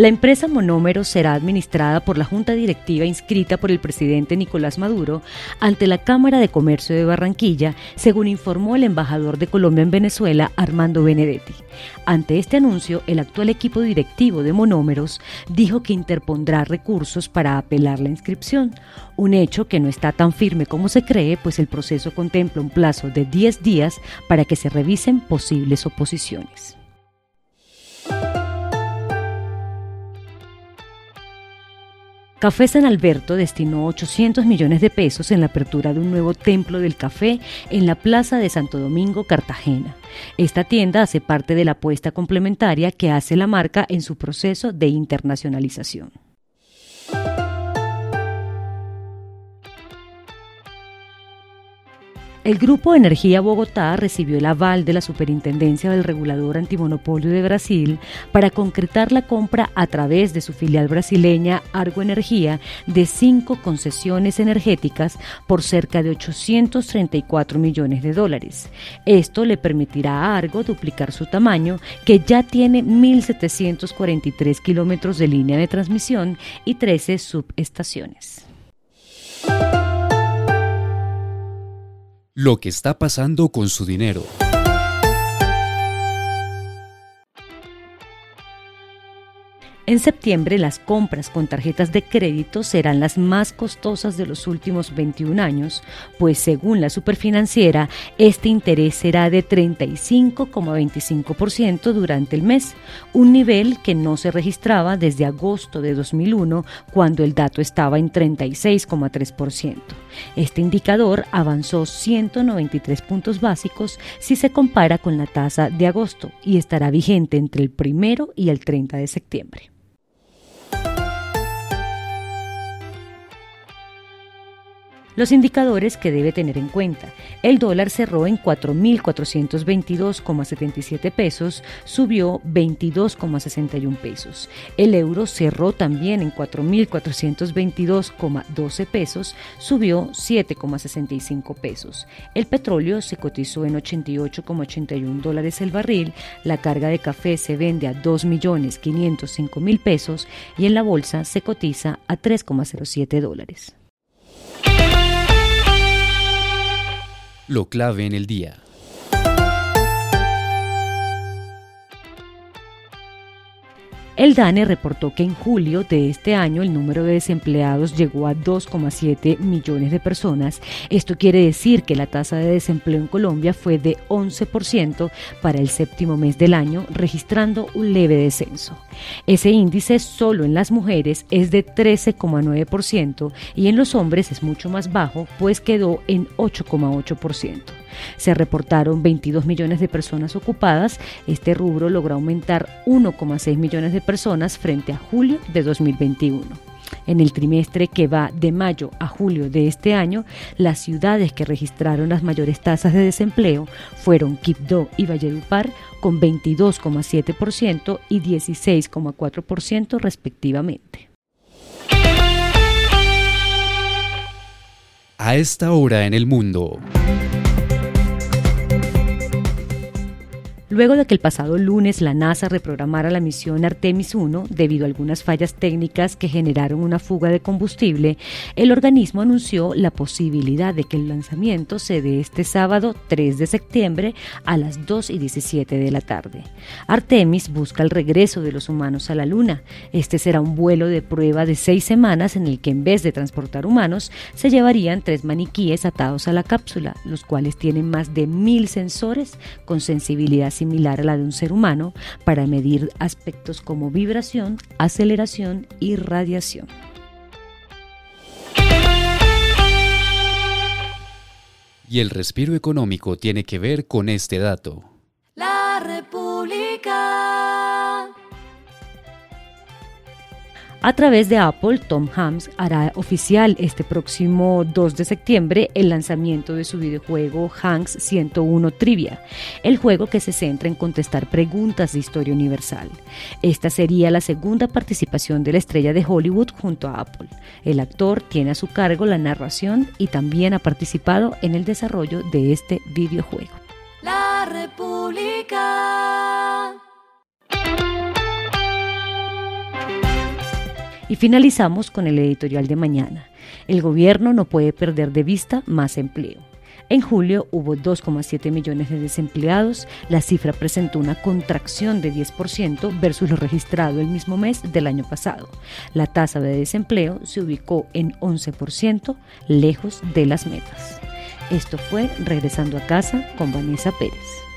La empresa Monómero será administrada por la Junta Directiva inscrita por el presidente Nicolás Maduro ante la Cámara de Comercio de Barranquilla, según informó el embajador de Colombia en Venezuela, Armando Benedetti. Ante este anuncio, el actual equipo directivo de Monómeros dijo que interpondrá recursos para apelar la inscripción, un hecho que no está tan firme como se cree, pues el proceso contempla un plazo de 10 días para que se revisen posibles oposiciones. Café San Alberto destinó 800 millones de pesos en la apertura de un nuevo templo del café en la Plaza de Santo Domingo, Cartagena. Esta tienda hace parte de la apuesta complementaria que hace la marca en su proceso de internacionalización. El Grupo Energía Bogotá recibió el aval de la Superintendencia del Regulador Antimonopolio de Brasil para concretar la compra a través de su filial brasileña Argo Energía de cinco concesiones energéticas por cerca de 834 millones de dólares. Esto le permitirá a Argo duplicar su tamaño, que ya tiene 1.743 kilómetros de línea de transmisión y 13 subestaciones. Lo que está pasando con su dinero. En septiembre las compras con tarjetas de crédito serán las más costosas de los últimos 21 años, pues según la superfinanciera, este interés será de 35,25% durante el mes, un nivel que no se registraba desde agosto de 2001, cuando el dato estaba en 36,3%. Este indicador avanzó 193 puntos básicos si se compara con la tasa de agosto y estará vigente entre el primero y el 30 de septiembre. Los indicadores que debe tener en cuenta. El dólar cerró en 4.422,77 pesos, subió 22,61 pesos. El euro cerró también en 4.422,12 pesos, subió 7,65 pesos. El petróleo se cotizó en 88,81 dólares el barril, la carga de café se vende a 2.505.000 pesos y en la bolsa se cotiza a 3,07 dólares. Lo clave en el día. El DANE reportó que en julio de este año el número de desempleados llegó a 2,7 millones de personas. Esto quiere decir que la tasa de desempleo en Colombia fue de 11% para el séptimo mes del año, registrando un leve descenso. Ese índice solo en las mujeres es de 13,9% y en los hombres es mucho más bajo, pues quedó en 8,8%. Se reportaron 22 millones de personas ocupadas. Este rubro logró aumentar 1,6 millones de personas frente a julio de 2021. En el trimestre que va de mayo a julio de este año, las ciudades que registraron las mayores tasas de desempleo fueron Quibdó y Valledupar con 22,7% y 16,4% respectivamente. A esta hora en el mundo. Luego de que el pasado lunes la NASA reprogramara la misión Artemis 1 debido a algunas fallas técnicas que generaron una fuga de combustible, el organismo anunció la posibilidad de que el lanzamiento se dé este sábado 3 de septiembre a las 2 y 17 de la tarde. Artemis busca el regreso de los humanos a la Luna. Este será un vuelo de prueba de seis semanas en el que en vez de transportar humanos se llevarían tres maniquíes atados a la cápsula, los cuales tienen más de mil sensores con sensibilidad similar a la de un ser humano para medir aspectos como vibración, aceleración y radiación. Y el respiro económico tiene que ver con este dato. La República. A través de Apple, Tom Hams hará oficial este próximo 2 de septiembre el lanzamiento de su videojuego Hanks 101 Trivia, el juego que se centra en contestar preguntas de historia universal. Esta sería la segunda participación de la estrella de Hollywood junto a Apple. El actor tiene a su cargo la narración y también ha participado en el desarrollo de este videojuego. La República. Y finalizamos con el editorial de mañana. El gobierno no puede perder de vista más empleo. En julio hubo 2,7 millones de desempleados, la cifra presentó una contracción de 10% versus lo registrado el mismo mes del año pasado. La tasa de desempleo se ubicó en 11%, lejos de las metas. Esto fue Regresando a casa con Vanessa Pérez.